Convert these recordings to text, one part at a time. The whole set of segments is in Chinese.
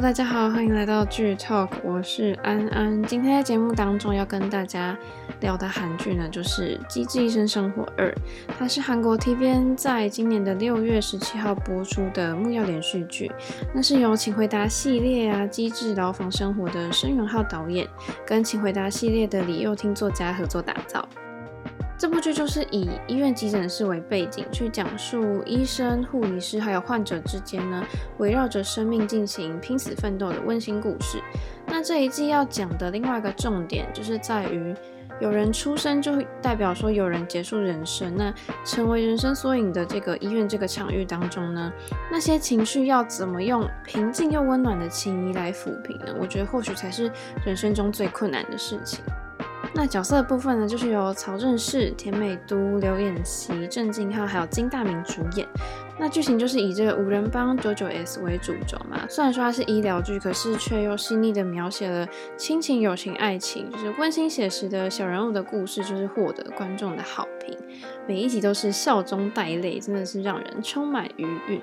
大家好，欢迎来到剧 Talk，我是安安。今天在节目当中要跟大家聊的韩剧呢，就是《机智医生生活二》，它是韩国 TVN 在今年的六月十七号播出的木曜连续剧。那是由《请回答》系列啊《机智牢房生活》的申元浩导演，跟《请回答》系列的李幼廷作家合作打造。这部剧就是以医院急诊室为背景，去讲述医生、护理师还有患者之间呢，围绕着生命进行拼死奋斗的温馨故事。那这一季要讲的另外一个重点，就是在于有人出生就代表说有人结束人生。那成为人生缩影的这个医院这个场域当中呢，那些情绪要怎么用平静又温暖的情谊来抚平呢？我觉得或许才是人生中最困难的事情。那角色的部分呢，就是由曹正奭、田美都、刘演熙、郑敬浩还有金大明主演。那剧情就是以这个五人帮九九 S 为主轴嘛。虽然说它是医疗剧，可是却又细腻的描写了亲情、友情、爱情，就是温馨写实的小人物的故事，就是获得观众的好评。每一集都是笑中带泪，真的是让人充满余韵。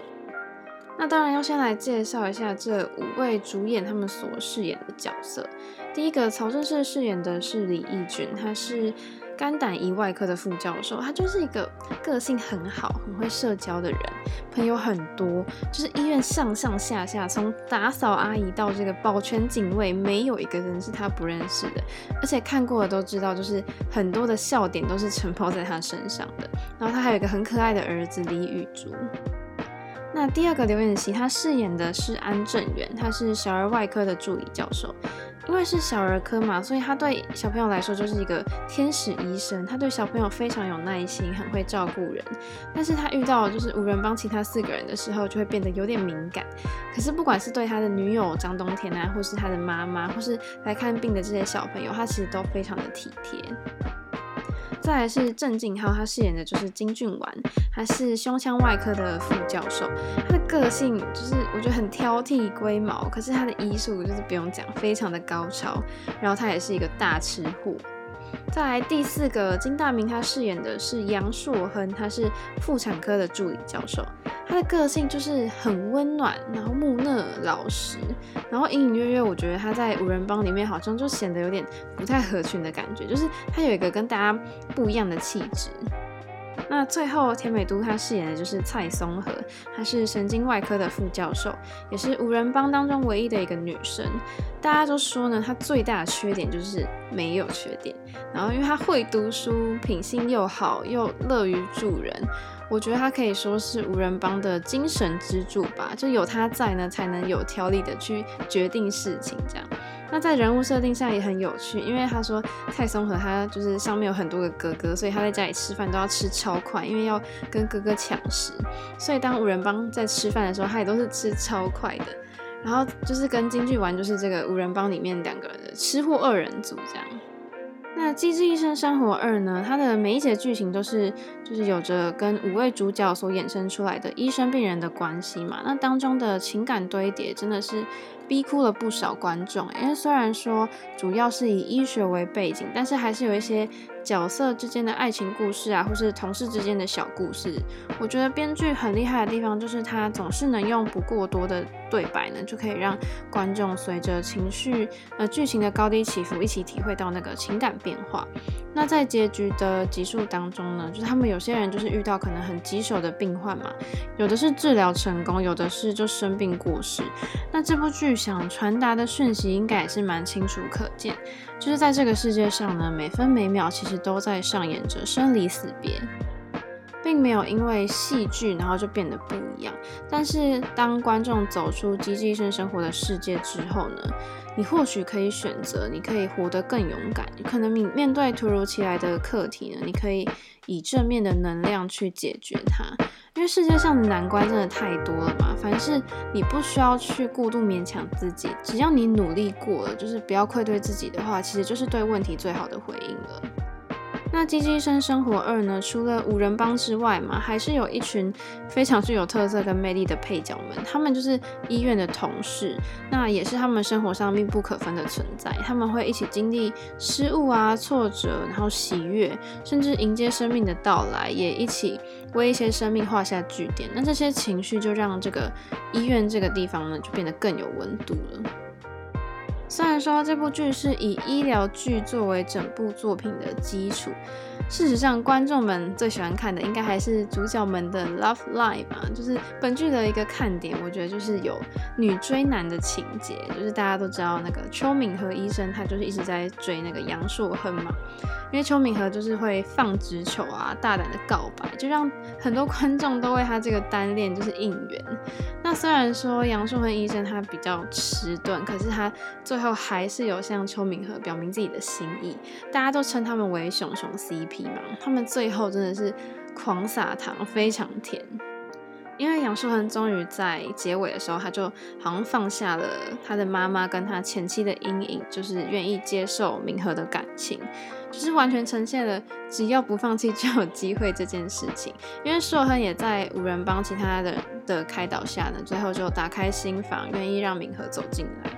那当然要先来介绍一下这五位主演他们所饰演的角色。第一个曹正奭饰演的是李义军，他是肝胆胰外科的副教授，他就是一个个性很好、很会社交的人，朋友很多，就是医院上上下下，从打扫阿姨到这个保全警卫，没有一个人是他不认识的，而且看过的都知道，就是很多的笑点都是承包在他身上的。然后他还有一个很可爱的儿子李宇竹。那第二个刘演熙，他饰演的是安正元，他是小儿外科的助理教授。因为是小儿科嘛，所以他对小朋友来说就是一个天使医生。他对小朋友非常有耐心，很会照顾人。但是他遇到就是无人帮其他四个人的时候，就会变得有点敏感。可是不管是对他的女友张冬天啊，或是他的妈妈，或是来看病的这些小朋友，他其实都非常的体贴。再来是郑敬浩，他饰演的就是金俊完，他是胸腔外科的副教授。他的个性就是我觉得很挑剔、龟毛，可是他的医术就是不用讲，非常的高超。然后他也是一个大吃货。再来第四个金大明，他饰演的是杨硕亨，他是妇产科的助理教授。他的个性就是很温暖，然后木讷老实，然后隐隐约约，我觉得他在五人帮里面好像就显得有点不太合群的感觉，就是他有一个跟大家不一样的气质。那最后，田美都她饰演的就是蔡松和，她是神经外科的副教授，也是五人帮当中唯一的一个女生。大家都说呢，她最大的缺点就是没有缺点。然后，因为她会读书，品性又好，又乐于助人，我觉得她可以说是五人帮的精神支柱吧。就有她在呢，才能有条理的去决定事情，这样。那在人物设定上也很有趣，因为他说蔡松和他就是上面有很多个哥哥，所以他在家里吃饭都要吃超快，因为要跟哥哥抢食。所以当五人帮在吃饭的时候，他也都是吃超快的。然后就是跟金句玩，就是这个五人帮里面两个人的吃货二人组这样。那《机智医生生活二》呢，它的每一集剧情都是就是有着跟五位主角所衍生出来的医生病人的关系嘛。那当中的情感堆叠真的是逼哭了不少观众，因为虽然说主要是以医学为背景，但是还是有一些。角色之间的爱情故事啊，或是同事之间的小故事，我觉得编剧很厉害的地方就是他总是能用不过多的对白呢，就可以让观众随着情绪呃剧情的高低起伏一起体会到那个情感变化。那在结局的集数当中呢，就是他们有些人就是遇到可能很棘手的病患嘛，有的是治疗成功，有的是就生病过世。那这部剧想传达的讯息应该也是蛮清楚可见，就是在这个世界上呢，每分每秒其实。都在上演着生离死别，并没有因为戏剧然后就变得不一样。但是当观众走出机智医生生活的世界之后呢，你或许可以选择，你可以活得更勇敢。可能面面对突如其来的课题呢，你可以以正面的能量去解决它。因为世界上的难关真的太多了嘛，凡事你不需要去过度勉强自己，只要你努力过了，就是不要愧对自己的话，其实就是对问题最好的回应了。那《机智医生生活二》呢？除了五人帮之外嘛，还是有一群非常具有特色跟魅力的配角们。他们就是医院的同事，那也是他们生活上密不可分的存在。他们会一起经历失误啊、挫折，然后喜悦，甚至迎接生命的到来，也一起为一些生命画下句点。那这些情绪就让这个医院这个地方呢，就变得更有温度了。虽然说这部剧是以医疗剧作为整部作品的基础。事实上，观众们最喜欢看的应该还是主角们的 love life 吧，就是本剧的一个看点。我觉得就是有女追男的情节，就是大家都知道那个邱敏和医生，他就是一直在追那个杨硕亨嘛。因为邱敏和就是会放直球啊，大胆的告白，就让很多观众都为他这个单恋就是应援。那虽然说杨硕亨医生他比较迟钝，可是他最最后还是有向邱敏和表明自己的心意，大家都称他们为熊熊 CP 嘛。他们最后真的是狂撒糖，非常甜。因为杨硕恒终于在结尾的时候，他就好像放下了他的妈妈跟他前妻的阴影，就是愿意接受敏和的感情，就是完全呈现了只要不放弃就有机会这件事情。因为硕恒也在五人帮其他的的开导下呢，最后就打开心房，愿意让敏和走进来。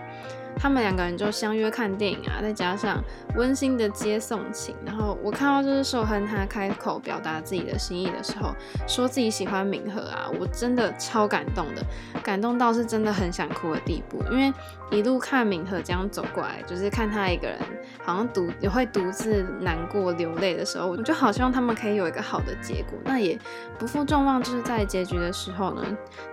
他们两个人就相约看电影啊，再加上温馨的接送情，然后我看到就是硕亨他开口表达自己的心意的时候，说自己喜欢敏和啊，我真的超感动的，感动到是真的很想哭的地步，因为一路看敏和这样走过来，就是看他一个人好像独也会独自难过流泪的时候，我就好希望他们可以有一个好的结果。那也不负众望，就是在结局的时候呢，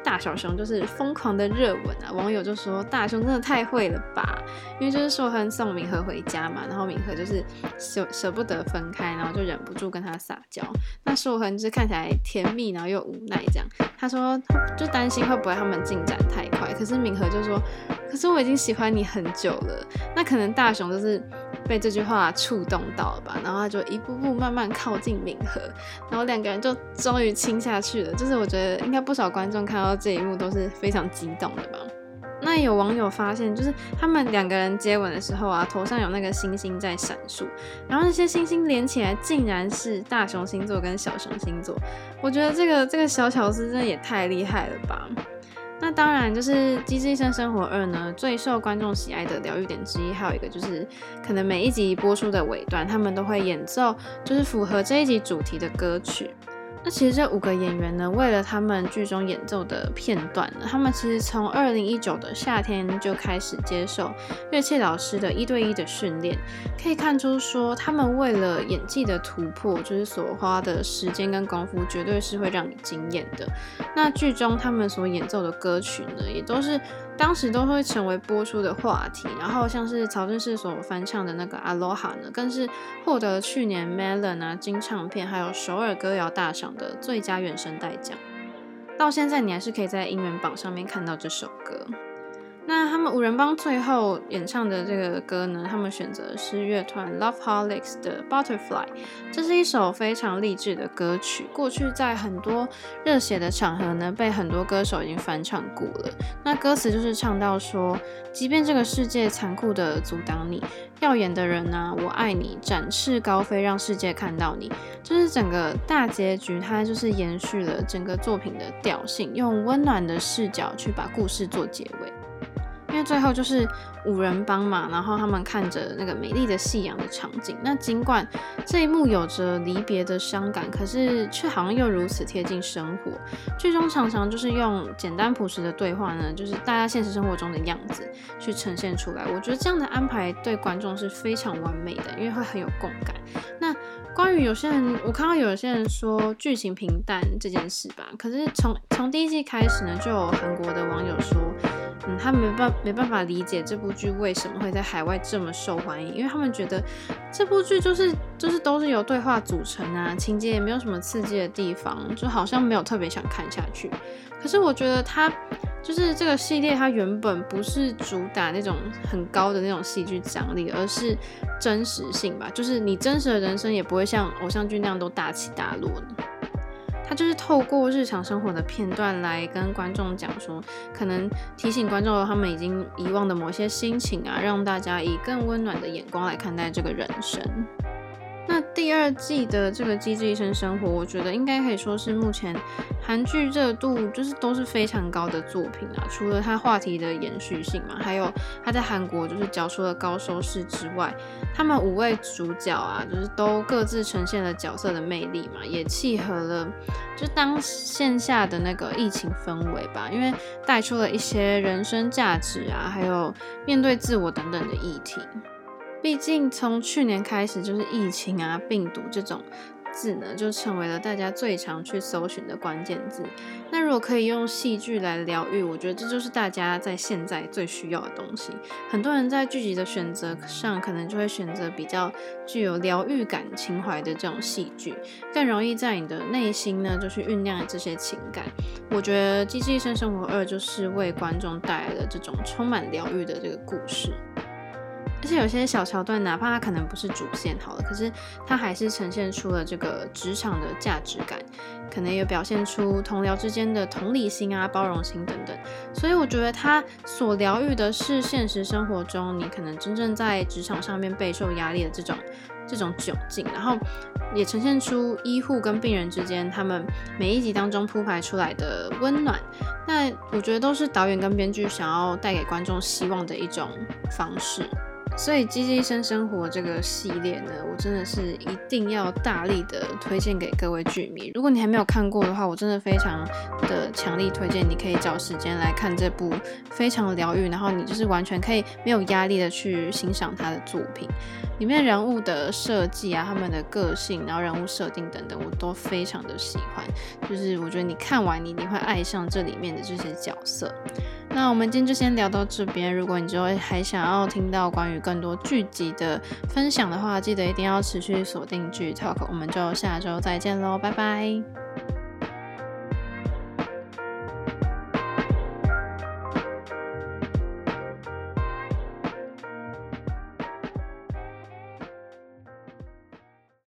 大小熊就是疯狂的热吻啊，网友就说大熊真的太会了。吧，因为就是硕亨送敏和回家嘛，然后敏和就是舍舍不得分开，然后就忍不住跟他撒娇。那硕亨就是看起来甜蜜，然后又无奈这样。他说就担心会不会他们进展太快，可是敏和就说，可是我已经喜欢你很久了。那可能大雄就是被这句话触动到了吧，然后他就一步步慢慢靠近敏和，然后两个人就终于亲下去了。就是我觉得应该不少观众看到这一幕都是非常激动的吧。那有网友发现，就是他们两个人接吻的时候啊，头上有那个星星在闪烁，然后那些星星连起来，竟然是大熊星座跟小熊星座。我觉得这个这个小巧思真的也太厉害了吧！那当然，就是《机智医生生活二》呢，最受观众喜爱的疗愈点之一，还有一个就是，可能每一集播出的尾段，他们都会演奏，就是符合这一集主题的歌曲。那其实这五个演员呢，为了他们剧中演奏的片段呢，他们其实从二零一九的夏天就开始接受乐器老师的一对一的训练，可以看出说他们为了演技的突破，就是所花的时间跟功夫，绝对是会让你惊艳的。那剧中他们所演奏的歌曲呢，也都是。当时都会成为播出的话题，然后像是曹正奭所翻唱的那个《Aloha》呢，更是获得去年 Melon 啊金唱片还有首尔歌谣大赏的最佳原声带奖。到现在你还是可以在音源榜上面看到这首歌。那他们五人帮最后演唱的这个歌呢，他们选择是乐团 Loveholics 的 Butterfly，这是一首非常励志的歌曲。过去在很多热血的场合呢，被很多歌手已经翻唱过了。那歌词就是唱到说，即便这个世界残酷的阻挡你，耀眼的人啊，我爱你，展翅高飞，让世界看到你。就是整个大结局，它就是延续了整个作品的调性，用温暖的视角去把故事做结尾。因为最后就是五人帮嘛，然后他们看着那个美丽的夕阳的场景。那尽管这一幕有着离别的伤感，可是却好像又如此贴近生活。剧中常常就是用简单朴实的对话呢，就是大家现实生活中的样子去呈现出来。我觉得这样的安排对观众是非常完美的，因为会很有共感。那关于有些人，我看到有些人说剧情平淡这件事吧，可是从从第一季开始呢，就有韩国的网友说。嗯，他没办没办法理解这部剧为什么会在海外这么受欢迎，因为他们觉得这部剧就是就是都是由对话组成啊，情节也没有什么刺激的地方，就好像没有特别想看下去。可是我觉得它就是这个系列，它原本不是主打那种很高的那种戏剧张力，而是真实性吧，就是你真实的人生也不会像偶像剧那样都大起大落的。他就是透过日常生活的片段来跟观众讲说，可能提醒观众他们已经遗忘的某些心情啊，让大家以更温暖的眼光来看待这个人生。那第二季的这个《机智医生生活》，我觉得应该可以说是目前韩剧热度就是都是非常高的作品啊。除了它话题的延续性嘛，还有它在韩国就是缴出了高收视之外，他们五位主角啊，就是都各自呈现了角色的魅力嘛，也契合了就当线下的那个疫情氛围吧，因为带出了一些人生价值啊，还有面对自我等等的议题。毕竟从去年开始，就是疫情啊、病毒这种字呢，就成为了大家最常去搜寻的关键字。那如果可以用戏剧来疗愈，我觉得这就是大家在现在最需要的东西。很多人在剧集的选择上，可能就会选择比较具有疗愈感情怀的这种戏剧，更容易在你的内心呢，就去酝酿这些情感。我觉得《机智医生生活二》就是为观众带来了这种充满疗愈的这个故事。而且有些小桥段，哪怕它可能不是主线好了，可是它还是呈现出了这个职场的价值感，可能也表现出同僚之间的同理心啊、包容心等等。所以我觉得它所疗愈的是现实生活中你可能真正在职场上面备受压力的这种这种窘境，然后也呈现出医护跟病人之间他们每一集当中铺排出来的温暖。那我觉得都是导演跟编剧想要带给观众希望的一种方式。所以《机智医生生活》这个系列呢，我真的是一定要大力的推荐给各位剧迷。如果你还没有看过的话，我真的非常的强力推荐，你可以找时间来看这部非常疗愈，然后你就是完全可以没有压力的去欣赏他的作品。里面人物的设计啊，他们的个性，然后人物设定等等，我都非常的喜欢。就是我觉得你看完，你你会爱上这里面的这些角色。那我们今天就先聊到这边。如果你之后还想要听到关于更多剧集的分享的话，记得一定要持续锁定剧 Talk。我们就下周再见喽，拜拜。